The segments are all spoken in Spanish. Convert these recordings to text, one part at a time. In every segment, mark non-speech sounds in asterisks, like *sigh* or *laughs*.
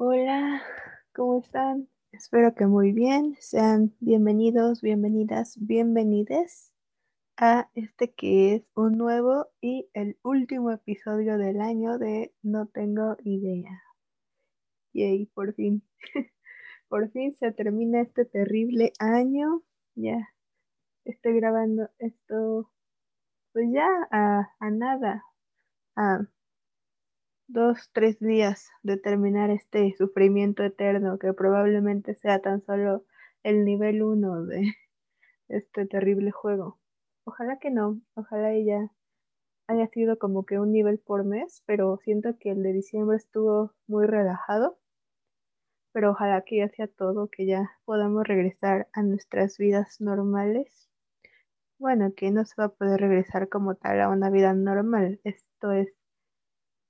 Hola, ¿cómo están? Espero que muy bien. Sean bienvenidos, bienvenidas, bienvenides a este que es un nuevo y el último episodio del año de No tengo idea. Yay, por fin. *laughs* por fin se termina este terrible año. Ya estoy grabando esto, pues ya a, a nada. A dos, tres días de terminar este sufrimiento eterno que probablemente sea tan solo el nivel uno de *laughs* este terrible juego. Ojalá que no, ojalá ella haya sido como que un nivel por mes, pero siento que el de diciembre estuvo muy relajado. Pero ojalá que ya sea todo, que ya podamos regresar a nuestras vidas normales. Bueno, que no se va a poder regresar como tal a una vida normal. Esto es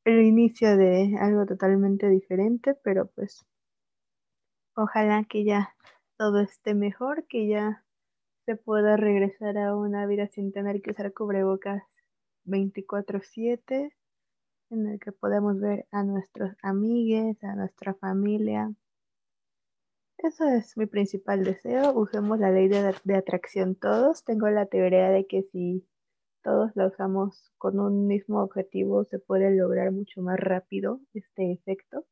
el inicio de algo totalmente diferente, pero pues ojalá que ya todo esté mejor, que ya se pueda regresar a una vida sin tener que usar cubrebocas 24/7, en el que podamos ver a nuestros amigues, a nuestra familia. Eso es mi principal deseo. Usemos la ley de, de atracción todos. Tengo la teoría de que si todos la usamos con un mismo objetivo, se puede lograr mucho más rápido este efecto.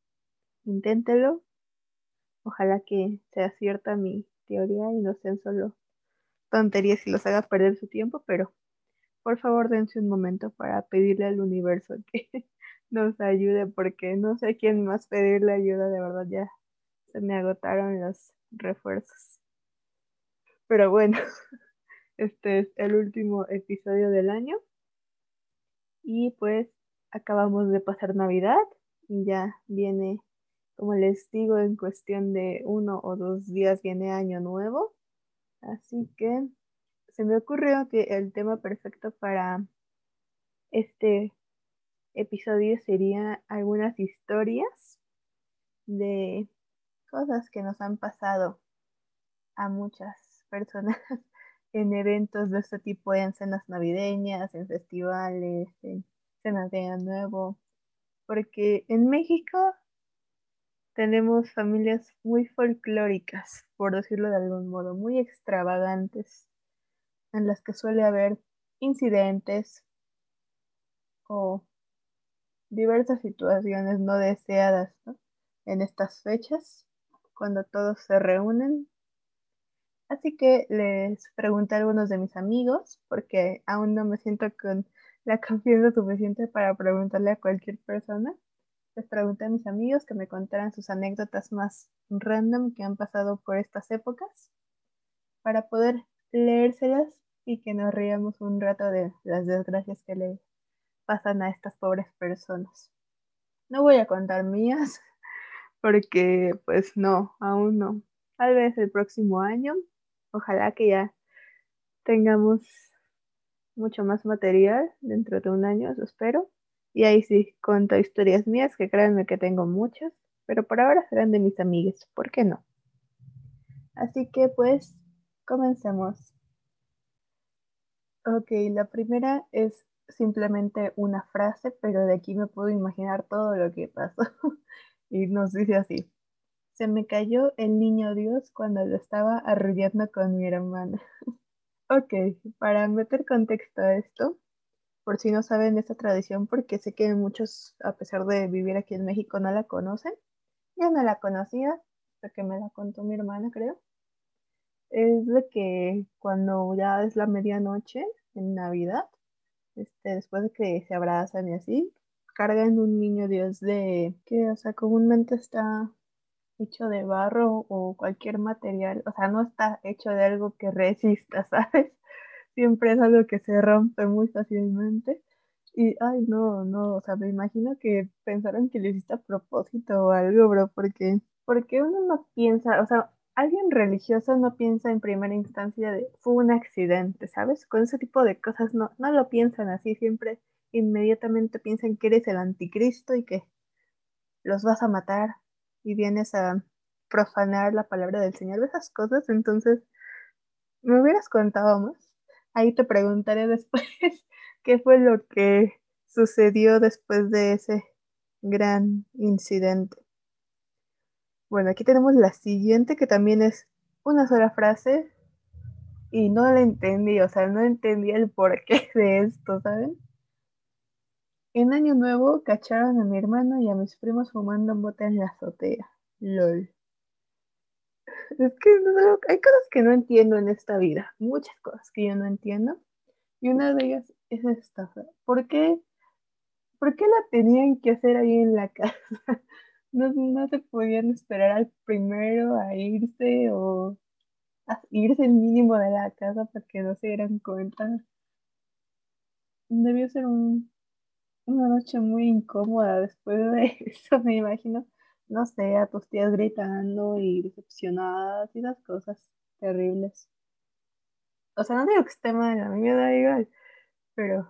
Inténtelo. Ojalá que sea cierta mi teoría y no sean solo tonterías y los haga perder su tiempo, pero por favor dense un momento para pedirle al universo *laughs* que nos ayude, porque no sé quién más pedirle ayuda, de verdad ya se me agotaron los refuerzos. Pero bueno. *laughs* Este es el último episodio del año. Y pues acabamos de pasar Navidad y ya viene, como les digo, en cuestión de uno o dos días viene Año Nuevo. Así que se me ocurrió que el tema perfecto para este episodio sería algunas historias de cosas que nos han pasado a muchas personas *laughs* en eventos de este tipo, en cenas navideñas, en festivales, en cenas de Año Nuevo, porque en México tenemos familias muy folclóricas, por decirlo de algún modo, muy extravagantes, en las que suele haber incidentes o diversas situaciones no deseadas en estas fechas, cuando todos se reúnen Así que les pregunté a algunos de mis amigos, porque aún no me siento con la *laughs* confianza suficiente para preguntarle a cualquier persona. Les pregunté a mis amigos que me contaran sus anécdotas más random que han pasado por estas épocas, para poder leérselas y que nos riamos un rato de las desgracias que le pasan a estas pobres personas. No voy a contar mías, *laughs* porque pues no, aún no. Tal vez el próximo año Ojalá que ya tengamos mucho más material dentro de un año, eso espero. Y ahí sí, cuento historias mías, que créanme que tengo muchas, pero por ahora serán de mis amigues, ¿por qué no? Así que pues, comencemos. Ok, la primera es simplemente una frase, pero de aquí me puedo imaginar todo lo que pasó. *laughs* y nos dice así. Se me cayó el niño Dios cuando lo estaba arrullando con mi hermana. *laughs* ok, para meter contexto a esto, por si no saben esta tradición, porque sé que muchos, a pesar de vivir aquí en México, no la conocen. Yo no la conocía, hasta que me la contó mi hermana, creo. Es de que cuando ya es la medianoche, en Navidad, este, después de que se abrazan y así, cargan un niño Dios de que, o sea, comúnmente está hecho de barro o cualquier material, o sea, no está hecho de algo que resista, *laughs* ¿sabes? Siempre es algo que se rompe muy fácilmente. Y, ay, no, no, o sea, me imagino que pensaron que lo hiciste a propósito o algo, bro, porque, porque uno no piensa, o sea, alguien religioso no piensa en primera instancia de fue un accidente, ¿sabes? Con ese tipo de cosas no, no lo piensan así, siempre inmediatamente piensan que eres el anticristo y que los vas a matar y vienes a profanar la palabra del Señor, esas cosas, entonces me hubieras contado más. Ahí te preguntaré *laughs* después qué fue lo que sucedió después de ese gran incidente. Bueno, aquí tenemos la siguiente que también es una sola frase y no la entendí, o sea, no entendía el porqué *laughs* de esto, ¿saben? En Año Nuevo cacharon a mi hermano y a mis primos fumando bota en la azotea. LOL. *laughs* Es que hay cosas que no entiendo en esta vida, muchas cosas que yo no entiendo. Y una de ellas es esta. ¿Por qué, ¿Por qué la tenían que hacer ahí en la *laughs* casa? No, no se podían esperar al primero a irse o a irse el mínimo de la casa para que no se dieran cuenta. Debió ser un, una noche muy incómoda después de *laughs* eso, me imagino. No sé, a tus tías gritando y decepcionadas y las cosas terribles. O sea, no digo que esté mal, a mí me da igual, pero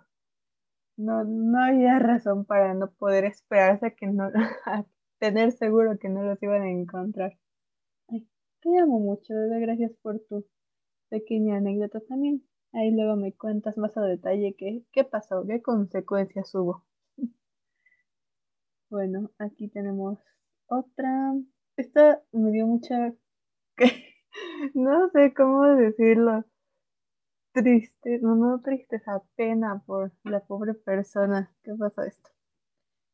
no, no había razón para no poder esperarse a que no, *laughs* tener seguro que no los iban a encontrar. Ay, te amo mucho, gracias por tu pequeña anécdota también. Ahí luego me cuentas más a detalle qué, qué pasó, qué consecuencias hubo. *laughs* Bueno, aquí tenemos otra. Esta me dio mucha... *laughs* no sé cómo decirlo. Triste, no, no tristeza, pena por la pobre persona. ¿Qué pasó esto?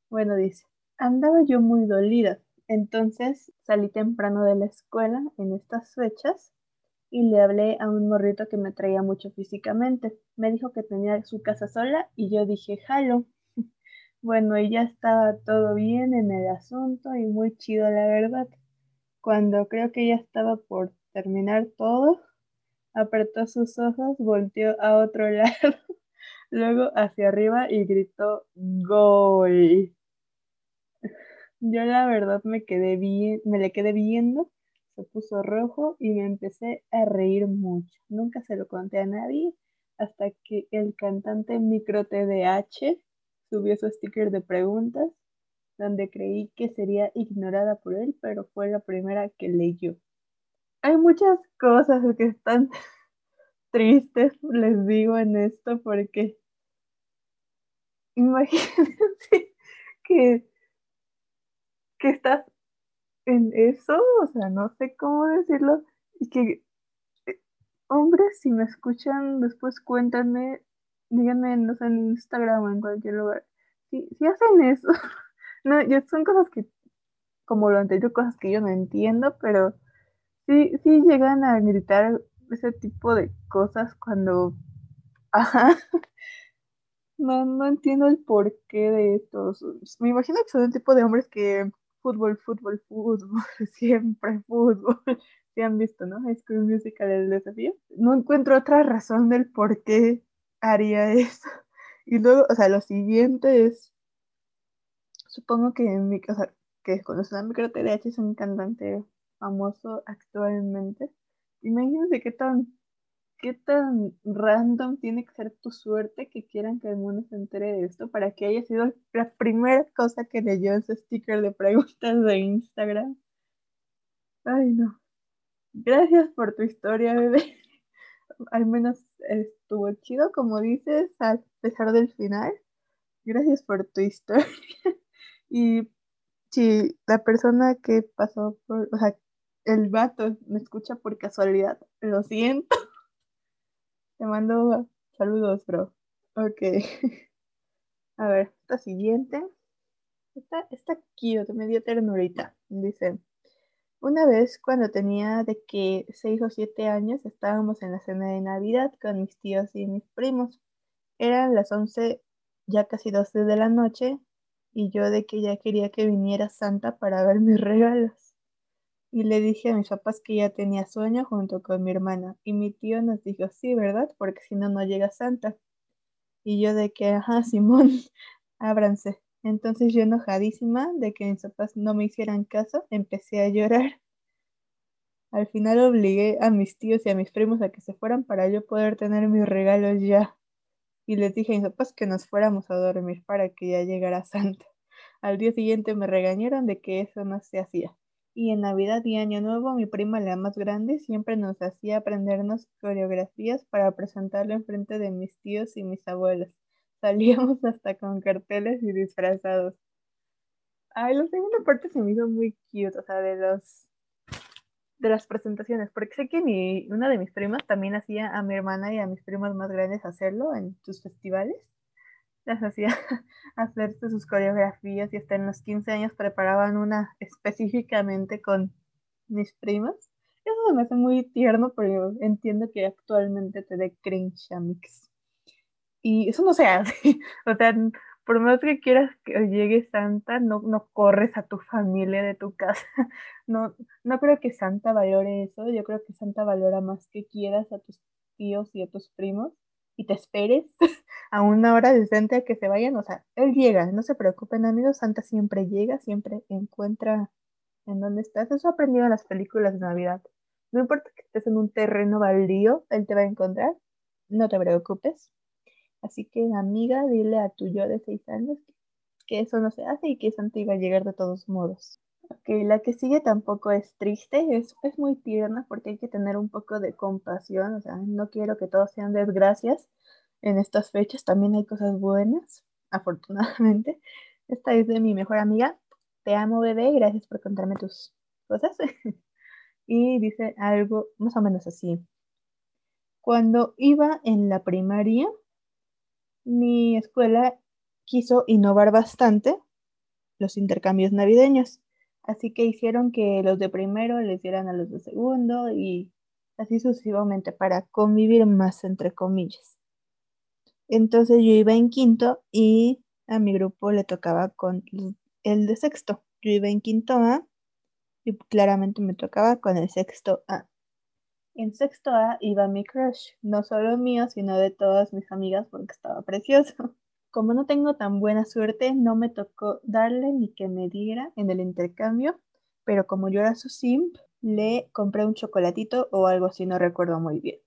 Bueno, dice, andaba yo muy dolida. Entonces salí temprano de la escuela en estas fechas y le hablé a un morrito que me traía mucho físicamente. Me dijo que tenía su casa sola y yo dije, jalo. *laughs* Bueno, y ya estaba todo bien en el asunto y muy chido, la verdad. Cuando creo que ya estaba por terminar todo, apretó sus ojos, volteó a otro *laughs* lado, luego hacia arriba y gritó ¡Gol! Yo la verdad me quedé bien, me le quedé viendo, se puso rojo y me empecé a reír mucho. Nunca se lo conté a nadie hasta que el cantante Micro TDH subió su sticker de preguntas, donde creí que sería ignorada por él, pero fue la primera que leyó. Hay muchas cosas que están *laughs* tristes, les digo en esto, porque imagínense *laughs* que, que estás en eso, o sea, no sé cómo decirlo, y que, eh, hombres, si me escuchan, después cuéntanme díganme no sé, en Instagram o en cualquier lugar, si, si hacen eso, *laughs* no, yo, son cosas que, como lo anterior, cosas que yo no entiendo, pero sí, sí llegan a gritar ese tipo de cosas cuando, *laughs* ajá, no, no entiendo el porqué de estos, me imagino que son el tipo de hombres que fútbol, fútbol, fútbol, *laughs* siempre fútbol. Si han visto, ¿no? High School Musical, el desafío. No encuentro otra razón del por qué haría *laughs* eso. Y luego, o sea, lo siguiente es, supongo que en mi casa, que conoce a Micro TDH es un cantante famoso actualmente. Imagínense qué tan, qué tan random tiene que ser tu suerte que quieran que el mundo se entere de esto para que haya sido la primera cosa que leyó ese sticker de preguntas de Instagram. Ay, no. Gracias por tu historia, bebé. *laughs* Al menos estuvo chido, como dices, a pesar del final. Gracias por tu historia. *laughs* y si la persona que pasó por, o sea, el vato me escucha por casualidad, lo siento. Te mando saludos, bro. Ok. *laughs* A ver, esta siguiente. Esta, esta cute, me dio ternurita. Dice, una vez, cuando tenía de que 6 o 7 años, estábamos en la cena de Navidad con mis tíos y mis primos. Eran las 11, ya casi 12 de la noche, y yo de que ya quería que viniera Santa para ver mis regalos. Y le dije a mis papás que ya tenía sueño junto con mi hermana, y mi tío nos dijo, sí, ¿verdad? Porque si no, no llega Santa. Y yo de que, ajá, Simón, *laughs* ábranse. Entonces yo enojadísima de que mis papás no me hicieran caso, empecé a llorar. Al final obligué a mis tíos y a mis primos a que se fueran para yo poder tener mis regalos ya. Y les dije a mis papás que nos fuéramos a dormir para que ya llegara Santa. Al día siguiente me regañaron de que eso no se hacía. Y en Navidad y Año Nuevo, mi prima, la más grande, siempre nos hacía aprendernos coreografías para presentarlo en frente de mis tíos y mis abuelos. *laughs* Salíamos hasta con carteles y disfrazados. Ay, la segunda parte se me hizo muy cute, o sea, de los de las presentaciones, porque sé que mi, una de mis primas también hacía a mi hermana y a mis primos más grandes hacerlo en sus festivales. Las hacía *laughs* hacer sus coreografías y hasta en los 15 años preparaban una específicamente con mis primas. Eso me hace muy tierno, pero entiendo que actualmente te dé cringe a mix. Y eso no se hace. *laughs* O sea, por más que quieras que llegue Santa, no, no corres a tu familia de tu casa. *laughs* No, no creo que Santa valore eso. Yo creo que Santa valora más que quieras a tus tíos y a tus primos y te esperes *laughs* a una hora decente a que se vayan. O sea, él llega, no se preocupen amigos, Santa siempre llega, siempre encuentra en dónde estás. Eso aprendido en las películas de Navidad. No importa que estés en un terreno baldío, él te va a encontrar. No te preocupes. Así que, amiga, dile a tu yo de seis años que, eso no se hace y que Santa iba a llegar de todos modos. Ok, la que sigue tampoco es triste, es, es muy tierna porque hay que tener un poco de compasión, o sea, no quiero que todos sean desgracias en estas fechas, también hay cosas buenas, *laughs* afortunadamente. Esta es de mi mejor amiga, te amo bebé, gracias por contarme tus cosas. *laughs* y dice algo más o menos así. Cuando iba en la primaria, mi escuela quiso innovar bastante los intercambios navideños. Así que hicieron que los de primero les dieran a los de segundo y así sucesivamente para convivir más entre comillas. Entonces yo iba en quinto y a mi grupo le tocaba con el de sexto. Yo iba en quinto A y claramente me tocaba con el sexto A. En sexto A iba mi crush, no solo mío, sino de todas mis amigas porque estaba precioso. Como no tengo tan buena suerte, no me tocó darle ni que me diera en el intercambio, pero como yo era su simp, le compré un chocolatito o algo así, no recuerdo muy bien.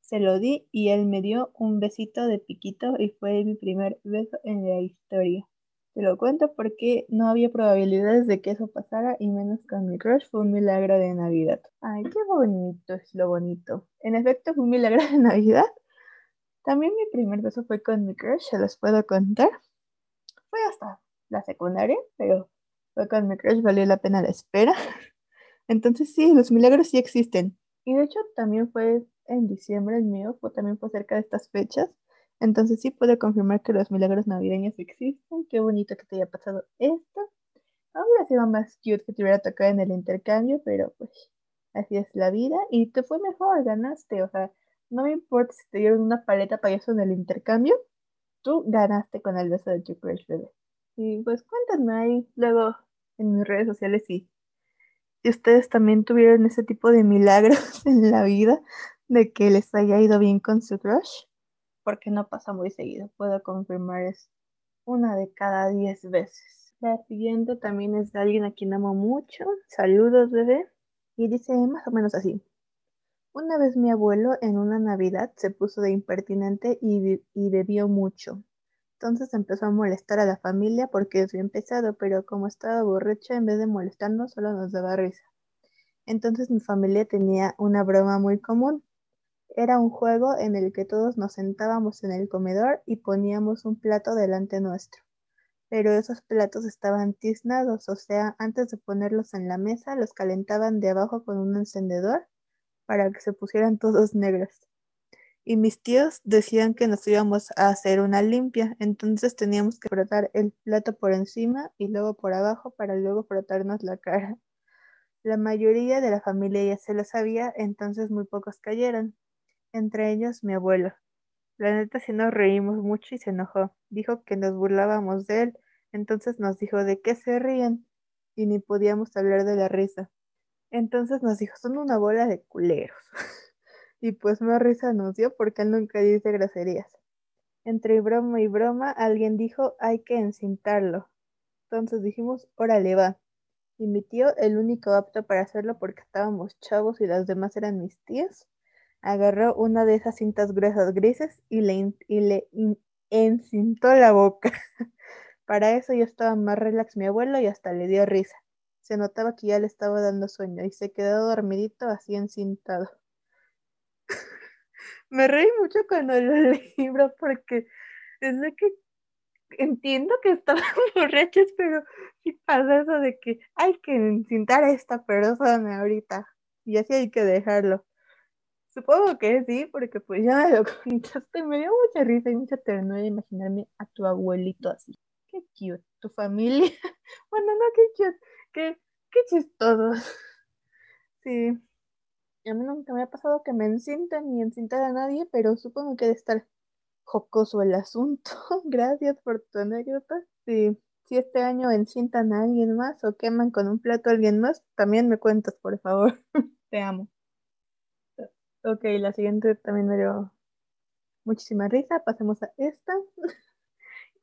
Se lo di y él me dio un besito de piquito y fue mi primer beso en la historia. Te lo cuento porque no había probabilidades de que eso pasara y menos con mi crush fue un milagro de Navidad. Ay, qué bonito es lo bonito. En efecto, fue un milagro de Navidad. También mi primer beso fue con mi crush, se los puedo contar. Fue hasta la secundaria, pero fue con mi crush, valió la pena la espera. *laughs* Entonces sí, los milagros sí existen. Y de hecho también fue en diciembre el mío, también fue cerca de estas fechas. Entonces sí puedo confirmar que los milagros navideños existen. Qué bonito que te haya pasado esto. Habría sido más cute que te hubiera tocado en el intercambio, pero pues así es la vida. Y te fue mejor, ganaste. O sea, no me importa si te dieron una paleta payaso en el intercambio. Tú ganaste con el beso de tu crush bebé. Y pues cuéntame ahí luego en mis redes sociales si, si ustedes también tuvieron ese tipo de milagros *laughs* en la vida de que les haya ido bien con su crush porque no pasa muy seguido. Puedo confirmar es una de cada diez veces. La siguiente también es de alguien a quien amo mucho. Saludos, bebé. Y dice más o menos así. Una vez mi abuelo en una Navidad se puso de impertinente y, bebió mucho. Entonces empezó a molestar a la familia porque es bien pesado, pero como estaba borracho, en vez de molestarnos, solo nos daba risa. Entonces mi familia tenía una broma muy común. Era un juego en el que todos nos sentábamos en el comedor y poníamos un plato delante nuestro. Pero esos platos estaban tiznados, o sea, antes de ponerlos en la mesa, los calentaban de abajo con un encendedor para que se pusieran todos negros. Y mis tíos decían que nos íbamos a hacer una limpia, entonces teníamos que frotar el plato por encima y luego por abajo para luego frotarnos la cara. La mayoría de la familia ya se lo sabía, entonces muy pocos cayeron entre ellos mi abuelo. La neta sí nos reímos mucho y se enojó. Dijo que nos burlábamos de él, entonces nos dijo de qué se ríen y ni podíamos hablar de la risa. Entonces nos dijo, son una bola de culeros. *laughs* y pues más risa nos dio porque él nunca dice groserías. Entre broma y broma, alguien dijo, hay que encintarlo. Entonces dijimos, órale va. Y mi tío, el único apto para hacerlo porque estábamos chavos y las demás eran mis tías, agarró una de esas cintas gruesas grises y le, y le encintó la boca. *laughs* Para eso yo estaba más relax mi abuelo y hasta le dio risa. Se notaba que ya le estaba dando sueño y se quedó dormidito así encintado. *laughs* Me reí mucho cuando lo leí, porque es de que entiendo que estaban *laughs* borrachos, pero sí pasa eso de que hay que encintar a esta persona ahorita y así hay que dejarlo. Supongo que sí, porque pues ya me lo *laughs* contaste, me dio mucha risa y mucha ternura imaginarme a tu abuelito así. Qué cute, tu familia. bueno, no, qué cute, qué, qué chistoso. *laughs* Sí. A mí nunca me ha pasado que me encintan ni encintar a nadie, pero supongo que debe estar jocoso el asunto. *laughs* Gracias por tu anécdota. Si, si este año encintan a alguien más o queman con un plato a alguien más, también me cuentas, por favor. *laughs* Te amo. Ok, la siguiente también me dio muchísima risa. Pasemos a esta.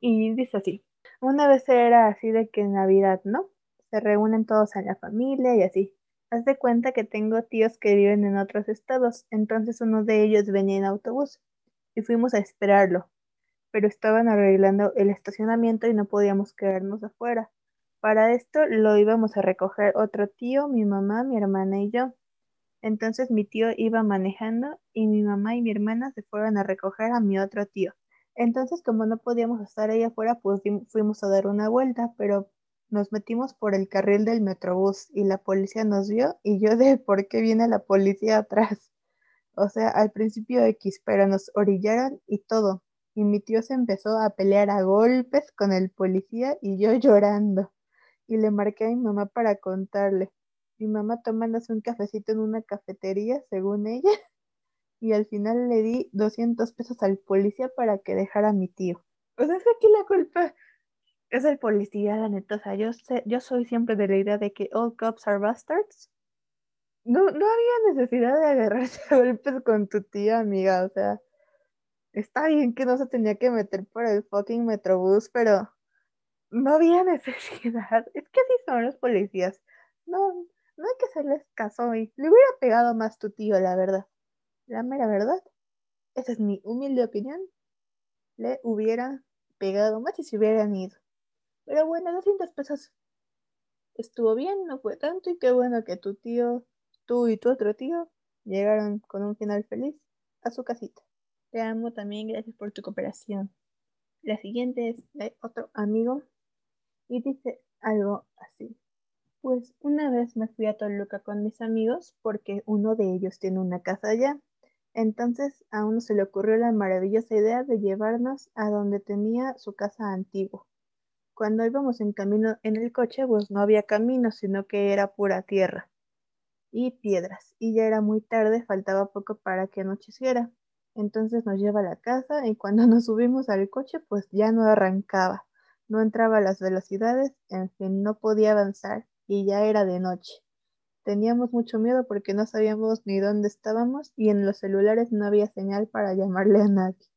y dice así. Una vez era así de que en Navidad, ¿no? Se reúnen todos en la familia y así. Haz de cuenta que tengo tíos que viven en otros estados, entonces uno de ellos venía en autobús y fuimos a esperarlo, pero estaban arreglando el estacionamiento y no podíamos quedarnos afuera. Para esto lo íbamos a recoger otro tío, mi mamá, mi hermana y yo. Entonces mi tío iba manejando y mi mamá y mi hermana se fueron a recoger a mi otro tío. Entonces, como no podíamos estar ahí afuera, pues fuimos a dar una vuelta, pero nos metimos por el carril del metrobús y la policía nos vio y yo de por qué viene la policía atrás. O sea, al principio X, pero nos orillaron y todo. Y mi tío se empezó a pelear a golpes con el policía y yo llorando. Y le marqué a mi mamá para contarle. Mi mamá tomándose un cafecito en una cafetería, según ella. *laughs* Y al final le di 200 pesos al policía para que dejara a mi tío. O sea, es aquí la culpa es el policía, la neta. O sea, yo, sé, yo soy siempre de la idea de que all cops are bastards no, no había necesidad de agarrarse a golpes con tu tía, amiga. O sea, está bien que no se tenía que meter por el fucking metrobús, pero no había *laughs* necesidad. Es que así son los policías. No, no hay que hacerles caso y le hubiera pegado más tu tío, la verdad. La mera verdad. Esa es mi humilde opinión. Le hubiera pegado más y se hubieran ido. Pero bueno, 200 pesos estuvo bien, no fue tanto y qué bueno que tu tío tú y tu otro tío llegaron con un final feliz a su casita. Te amo también, gracias por tu cooperación. La siguiente es de otro amigo y dice algo así. Pues una vez me fui a Toluca con mis amigos porque uno de ellos tiene una casa allá. Entonces a uno se le ocurrió la maravillosa idea de llevarnos a donde tenía su casa antigua. Cuando íbamos en camino en el coche, pues no había camino, sino que era pura tierra y piedras, y ya era muy tarde, faltaba poco para que anocheciera. Entonces nos lleva a la casa y cuando *laughs* nos subimos al coche, pues ya no arrancaba, no entraba a las velocidades, en fin, no podía avanzar y ya era de noche. Teníamos mucho miedo porque no sabíamos ni dónde estábamos y en los celulares no había señal para llamarle a nadie.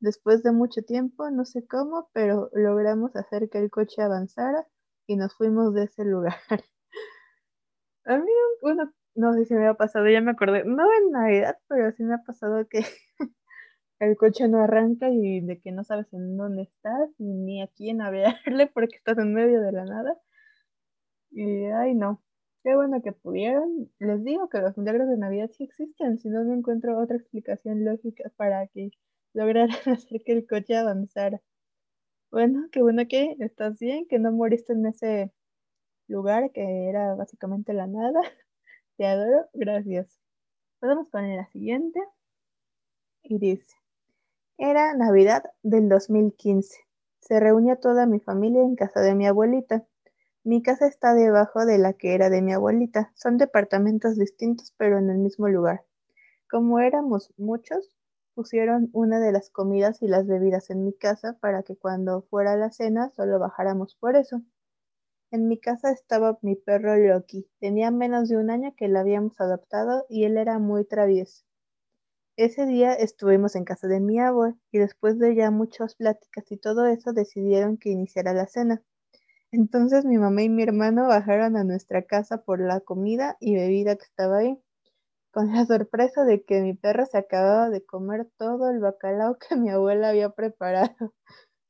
Después de mucho tiempo, no sé cómo, pero logramos hacer que el coche avanzara y nos fuimos de ese lugar. *laughs* A mí, no sé si me ha pasado, ya me acordé, no en Navidad, pero sí me ha pasado que *laughs* el coche no arranca y de que no sabes en dónde estás ni a quién hablarle *laughs* porque estás en medio de la nada. Y ay no, qué bueno que pudieron. Les digo que los milagros de Navidad sí existen, si no, no encuentro otra explicación lógica para que lograran *laughs* hacer que el coche avanzara. Bueno, qué bueno que estás bien, que no moriste en ese lugar que era básicamente la nada. *laughs* Te adoro, gracias. Podemos poner la siguiente. Y dice, era Navidad del 2015. Se reunía toda mi familia en casa de mi abuelita. Mi casa está debajo de la que era de mi abuelita. Son departamentos distintos pero en el mismo lugar. Como éramos muchos, pusieron una de las comidas y las bebidas en mi casa para que cuando fuera la cena solo bajáramos por eso. En mi casa estaba mi perro Loki. Tenía menos de un año que lo habíamos adoptado y él era muy travieso. Ese día estuvimos en casa de mi abuelo y después de ya muchas pláticas y todo eso decidieron que iniciara la cena. Entonces mi mamá y mi hermano bajaron a nuestra casa por la comida y bebida que estaba ahí, con la sorpresa de que mi perro se acababa de comer todo el bacalao que mi abuela había preparado, *laughs*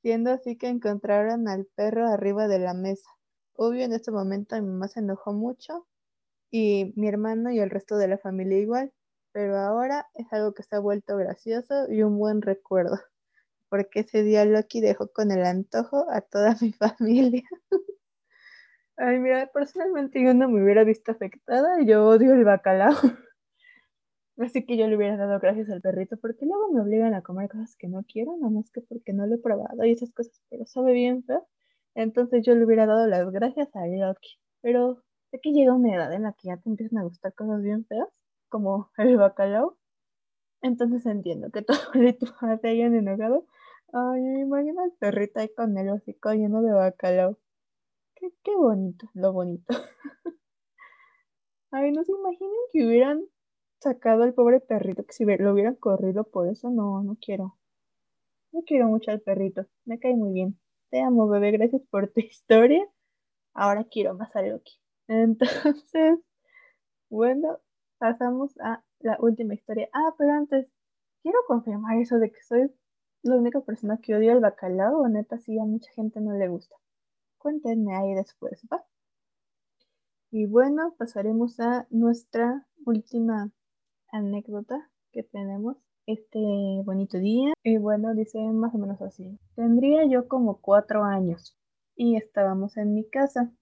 siendo así que encontraron al perro arriba de la mesa. Obvio, en este momento mi mamá se enojó mucho y mi hermano y el resto de la familia igual, pero ahora es algo que se ha vuelto gracioso y un buen recuerdo. *laughs* porque ese día Loki dejó con el antojo a toda mi *laughs* familia. Ay, mira, personalmente yo no me hubiera visto afectada, yo odio el bacalao. Así que yo le hubiera dado gracias al perrito, porque luego me obligan a comer cosas que no quiero, nada más que porque no lo he probado y esas cosas, pero sabe bien feo. Entonces yo le hubiera dado las gracias a Loki. Pero sé que llega una edad en la que ya te empiezan a gustar cosas bien feas, como el bacalao. Entonces entiendo que todo ritual te hayan enojado. Ay, me imagino al perrito ahí con el hocico lleno de bacalao. Qué, qué bonito, lo bonito. *laughs* Ay, no se imaginen que hubieran sacado al pobre perrito, que si lo hubieran corrido por eso, no, no quiero. No quiero mucho al perrito, me cae muy bien. Te amo, bebé, gracias por tu *laughs* historia. Ahora quiero más a Loki. *laughs* Entonces, bueno, pasamos a la última historia. Ah, pero antes, quiero confirmar eso de que soy la única persona que odia el bacalao, o neta, sí, a mucha gente no le gusta. Cuéntenme ahí después, ¿va? Y bueno, pasaremos a nuestra última anécdota que tenemos este bonito día. Y bueno, dice más o menos así. Tendría yo como cuatro años y estábamos en mi casa.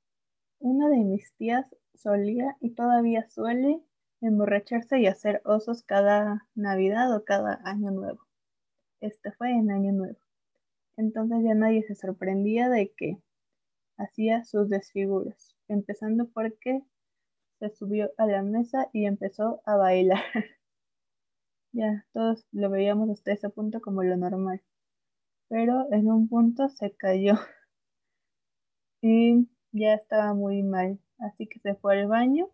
Una de mis tías solía y todavía suele emborracharse y hacer osos cada Navidad o cada Año Nuevo. Este fue en Año Nuevo. Entonces ya nadie se sorprendía de que hacía sus desfiguros, empezando porque se subió a la mesa y empezó a bailar. *laughs* ya, todos lo veíamos hasta ese punto como lo normal. Pero en un punto se cayó *laughs* y ya estaba muy mal. Así que se fue al baño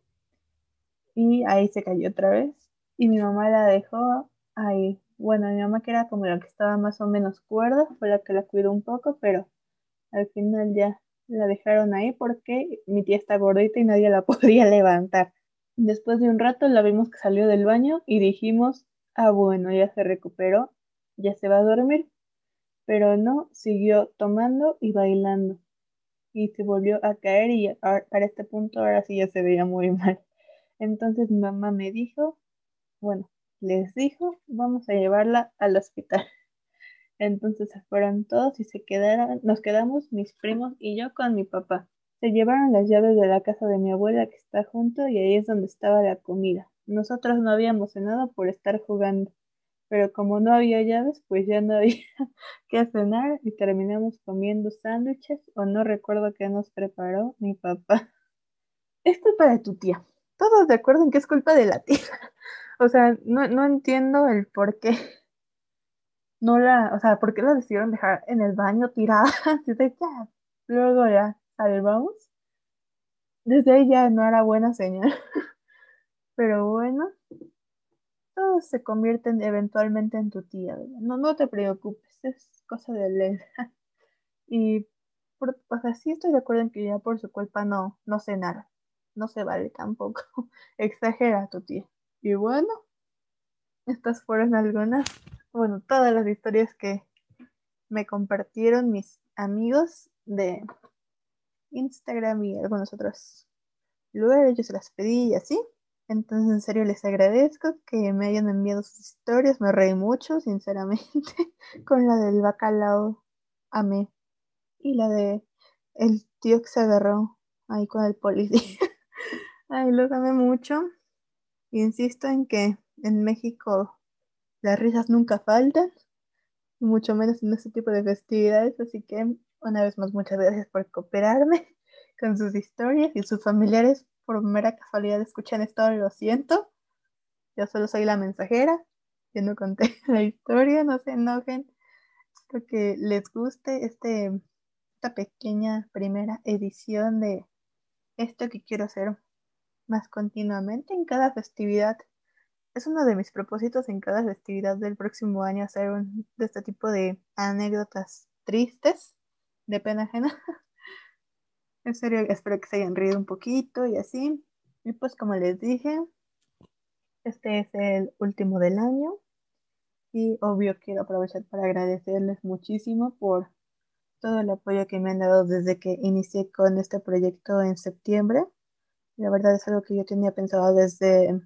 y ahí se cayó otra vez. Y mi mamá la dejó ahí. Bueno, mi mamá que era como la que estaba más o menos cuerda, fue la que la cuidó un poco, pero al final ya la dejaron ahí porque mi tía está gordita y nadie la *laughs* podía levantar. Después de un rato la vimos que salió del baño y dijimos, ah bueno, ya se recuperó, ya se va a dormir. Pero no, siguió tomando y bailando. Y se volvió a caer y para este punto ahora sí ya se veía muy *laughs* mal. Entonces mi mamá me dijo, bueno, les dijo, vamos a llevarla al hospital. Entonces se fueron todos y se quedaron, nos quedamos mis primos y yo con mi papá. Se llevaron las llaves de la casa de mi abuela que está junto y ahí es donde estaba la comida. Nosotros no habíamos cenado por estar jugando, pero como no había llaves, pues ya no *laughs* había que cenar y terminamos comiendo sándwiches o no recuerdo qué nos preparó mi papá. Es culpa de tu tía. Todos de acuerdo en que es culpa de la tía. *laughs* O sea, no, no entiendo el por qué no la, o sea, ¿por qué la decidieron dejar en el baño tirada? *laughs* Desde ya, luego ya salvamos. Desde ahí ya no era buena señal. *laughs* Pero bueno, todos se convierten eventualmente en tu tía. No, no te preocupes, es cosa de ley. *laughs* Y por, o sea, estoy de acuerdo en que ya por su culpa no, no sé nada. No se vale tampoco. Exagera tu tía. Y bueno, estas fueron algunas bueno, todas las historias que me compartieron mis amigos de Instagram y algunos otros lugares, yo se las pedí y así. Entonces, en serio, les agradezco que me hayan enviado sus historias. Me reí mucho, sinceramente, *laughs* con la del bacalao amé. Y la de el tío que se agarró ahí con el policía. *laughs* Ay, los amé mucho. Insisto en que en México las risas nunca faltan, mucho menos en este tipo de festividades, así que una vez más muchas gracias por cooperarme *laughs* con sus historias y sus familiares por mera casualidad escuchan esto, lo siento. Yo solo soy la mensajera, yo no conté *laughs* la historia, no se enojen. Espero que les guste este, esta pequeña primera edición de esto que quiero hacer más continuamente en cada festividad es uno de mis propósitos en cada festividad del próximo año hacer un, de este tipo de anécdotas tristes, de pena ajena. *laughs* en serio, espero que se hayan reído un poquito y así. Y pues como les dije, este es el último del año. Y obvio quiero aprovechar para agradecerles muchísimo por todo el apoyo que me han dado desde que inicié con este proyecto en septiembre. La verdad es algo que yo tenía pensado desde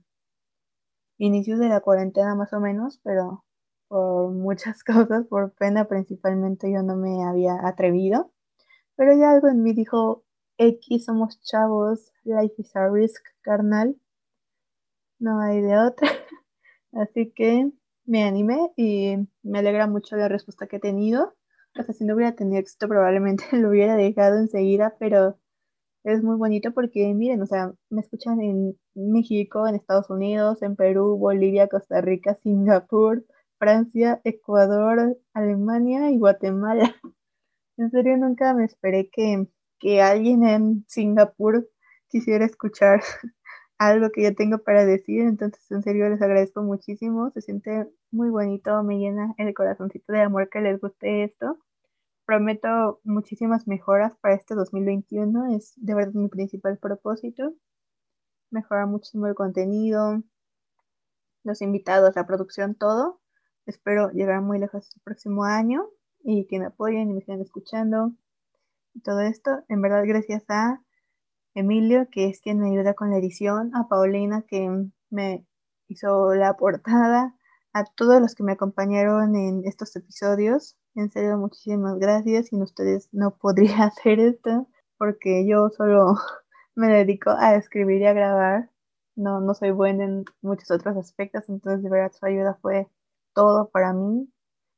inicios de la cuarentena más o menos, pero por muchas *laughs* cosas, por pena principalmente yo no me había atrevido, pero ya algo en mí dijo, X somos chavos, life is a risk, carnal, no hay de otra, *laughs* así que me animé y me alegra mucho la respuesta que he tenido. O si no hubiera tenido éxito, probablemente *laughs* lo hubiera dejado enseguida, pero es muy bonito porque, miren, o sea, me escuchan en México, en Estados Unidos, en Perú, Bolivia, Costa Rica, Singapur, Francia, Ecuador, Alemania y Guatemala. *laughs* En serio, nunca me esperé que, que alguien en Singapur quisiera escuchar *laughs* algo que yo tengo para decir, entonces en serio les agradezco muchísimo, se siente muy bonito, me llena el corazoncito de amor que les guste esto. Prometo muchísimas mejoras para este 2021, es de verdad mi principal propósito, mejorar muchísimo el contenido, los invitados, la producción, todo. Espero llegar muy lejos el próximo año y que me apoyen y me sigan escuchando. Todo esto, en verdad, gracias a Emilio, que es quien me ayuda con la edición, a Paulina, que me hizo la portada, a todos los que me acompañaron en estos episodios. En serio, muchísimas gracias. Sin ustedes no podría *laughs* hacer esto, porque yo solo me dedico a escribir y a grabar. No, no soy buena en muchos otros aspectos, entonces de verdad su ayuda fue todo para mí.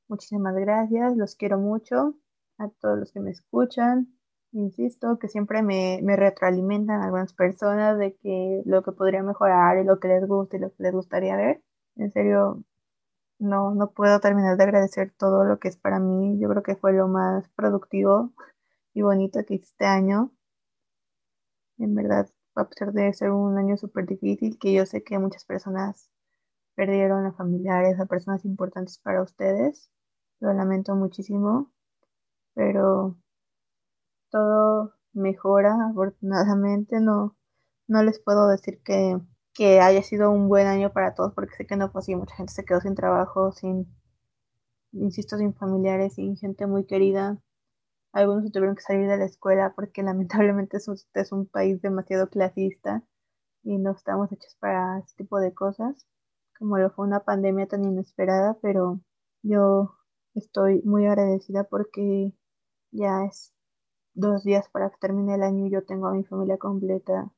Muchísimas gracias, los quiero mucho, a todos los que me escuchan insisto, que siempre me, retroalimentan algunas personas de que lo que podría mejorar y lo que les gusta y lo que les gustaría ver. En serio, no, no puedo terminar de agradecer todo lo que es para mí. Yo creo que fue lo más productivo y bonito que hice este año. En verdad, a pesar de ser un año súper difícil, que yo sé que muchas personas perdieron a familiares, a personas importantes para ustedes. Lo lamento muchísimo, pero todo mejora, afortunadamente. No, no les puedo decir que, que haya sido un buen año para todos, porque sé que no fue así. Mucha gente se quedó sin trabajo, sin, insisto, sin familiares, sin gente muy querida. Algunos tuvieron que salir de la escuela porque *laughs* lamentablemente es un, es un país demasiado clasista y no estamos hechos para este tipo de cosas, como lo fue una pandemia tan inesperada, pero yo estoy muy agradecida porque ya es dos días para que termine el año y yo tengo a mi familia completa.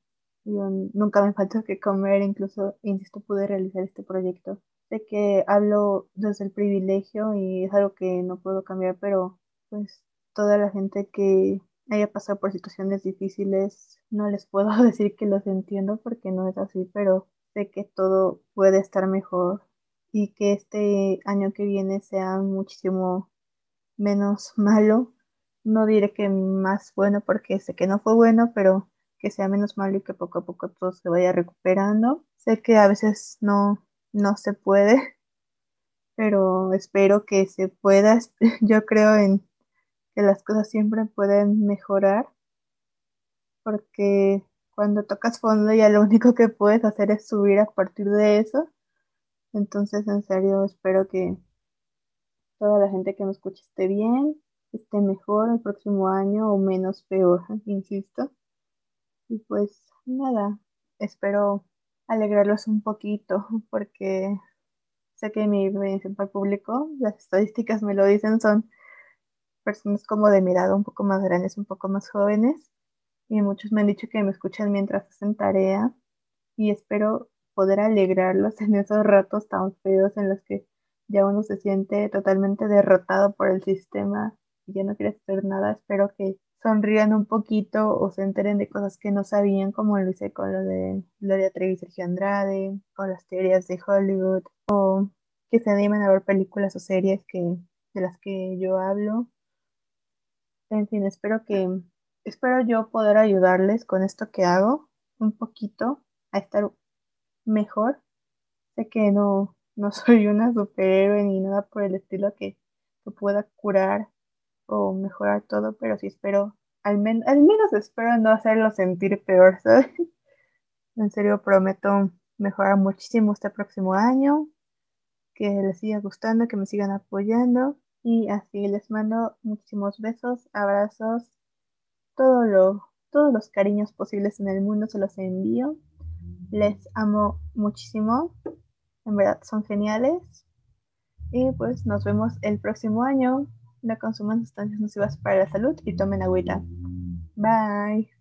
Yo nunca me *laughs* falta que comer, incluso, insisto, pude realizar este proyecto. Sé que hablo desde el privilegio y es algo que no puedo cambiar, pero pues toda la gente que haya pasado por situaciones difíciles, no les puedo *laughs* decir que los entiendo porque no es así, pero sé que todo puede estar mejor y que este año que viene sea muchísimo menos *laughs* malo no diré que más bueno porque sé que no fue bueno, pero que sea menos malo y que poco a poco todo se vaya recuperando. Sé que a veces no, no se puede, *laughs* pero espero que se pueda. Yo creo en las cosas siempre pueden mejorar, porque cuando tocas fondo ya lo *laughs* único que puedes hacer es subir a partir de eso. Entonces, en serio, espero que toda la gente que me escuche esté bien, esté mejor el próximo año o menos peor, *laughs* insisto. Y pues nada, espero alegrarlos un poquito *laughs* porque sé que mi principal público, las estadísticas me lo dicen, son personas como de mirada un poco más grandes, un poco más jóvenes. Y muchos me han dicho que me escuchan mientras hacen tarea y espero poder alegrarlos *laughs* en esos ratos tan feos en los que ya uno se siente totalmente derrotado por el sistema ya no quieres hacer nada, espero que sonrían un poquito o se enteren de cosas que no sabían, como lo hice con lo de Gloria Trevi y Sergio Andrade, con las teorías de Hollywood, o que se animen a ver películas o series que, de las que yo hablo. En fin, espero que, espero yo poder ayudarles con esto que hago un poquito a estar mejor. Sé que no, no *laughs* soy una superhéroe ni nada por el estilo que, pueda curar o mejorar todo, pero sí espero, al, al menos espero no hacerlo sentir peor, *laughs* ¿sabes? En serio, prometo mejorar muchísimo este próximo año, que les siga gustando, que me sigan apoyando y así les mando muchísimos besos, abrazos, todos los cariños posibles en el mundo se los envío. Les amo muchísimo, en verdad son geniales Y pues nos vemos el próximo año. No consuman sustancias nocivas para la salud y tomen agüita. Bye.